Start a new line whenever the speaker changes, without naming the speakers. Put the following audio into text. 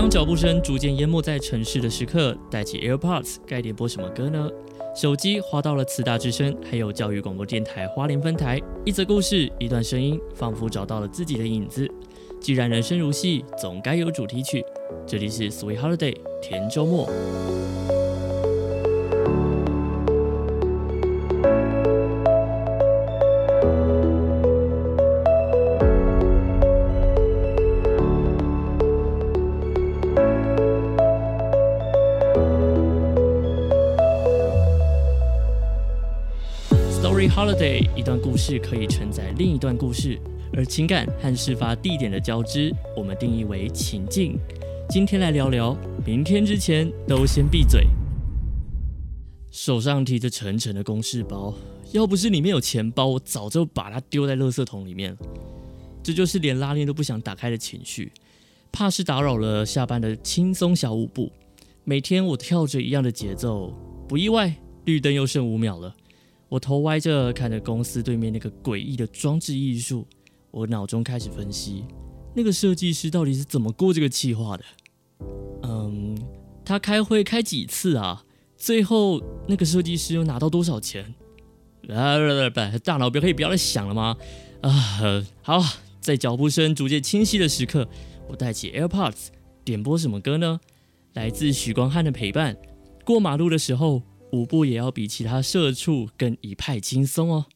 当脚步声逐渐淹没在城市的时刻，戴起 AirPods，该点播什么歌呢？手机滑到了慈大之声，还有教育广播电台花莲分台，一则故事，一段声音，仿佛找到了自己的影子。既然人生如戏，总该有主题曲。这里是 Sweet Holiday 甜周末。Story Holiday，一段故事可以承载另一段故事，而情感和事发地点的交织，我们定义为情境。今天来聊聊，明天之前都先闭嘴。手上提着沉沉的公事包，要不是里面有钱包，我早就把它丢在垃圾桶里面了。这就是连拉链都不想打开的情绪，怕是打扰了下班的轻松小舞步。每天我跳着一样的节奏，不意外，绿灯又剩五秒了。我头歪着看着公司对面那个诡异的装置艺术，我脑中开始分析，那个设计师到底是怎么过这个计划的？嗯，他开会开几次啊？最后那个设计师又拿到多少钱？啊不不，大脑不要可以不要再想了吗？啊，好，在脚步声逐渐清晰的时刻，我戴起 AirPods，点播什么歌呢？来自许光汉的陪伴。过马路的时候。舞步也要比其他社畜更一派轻松哦。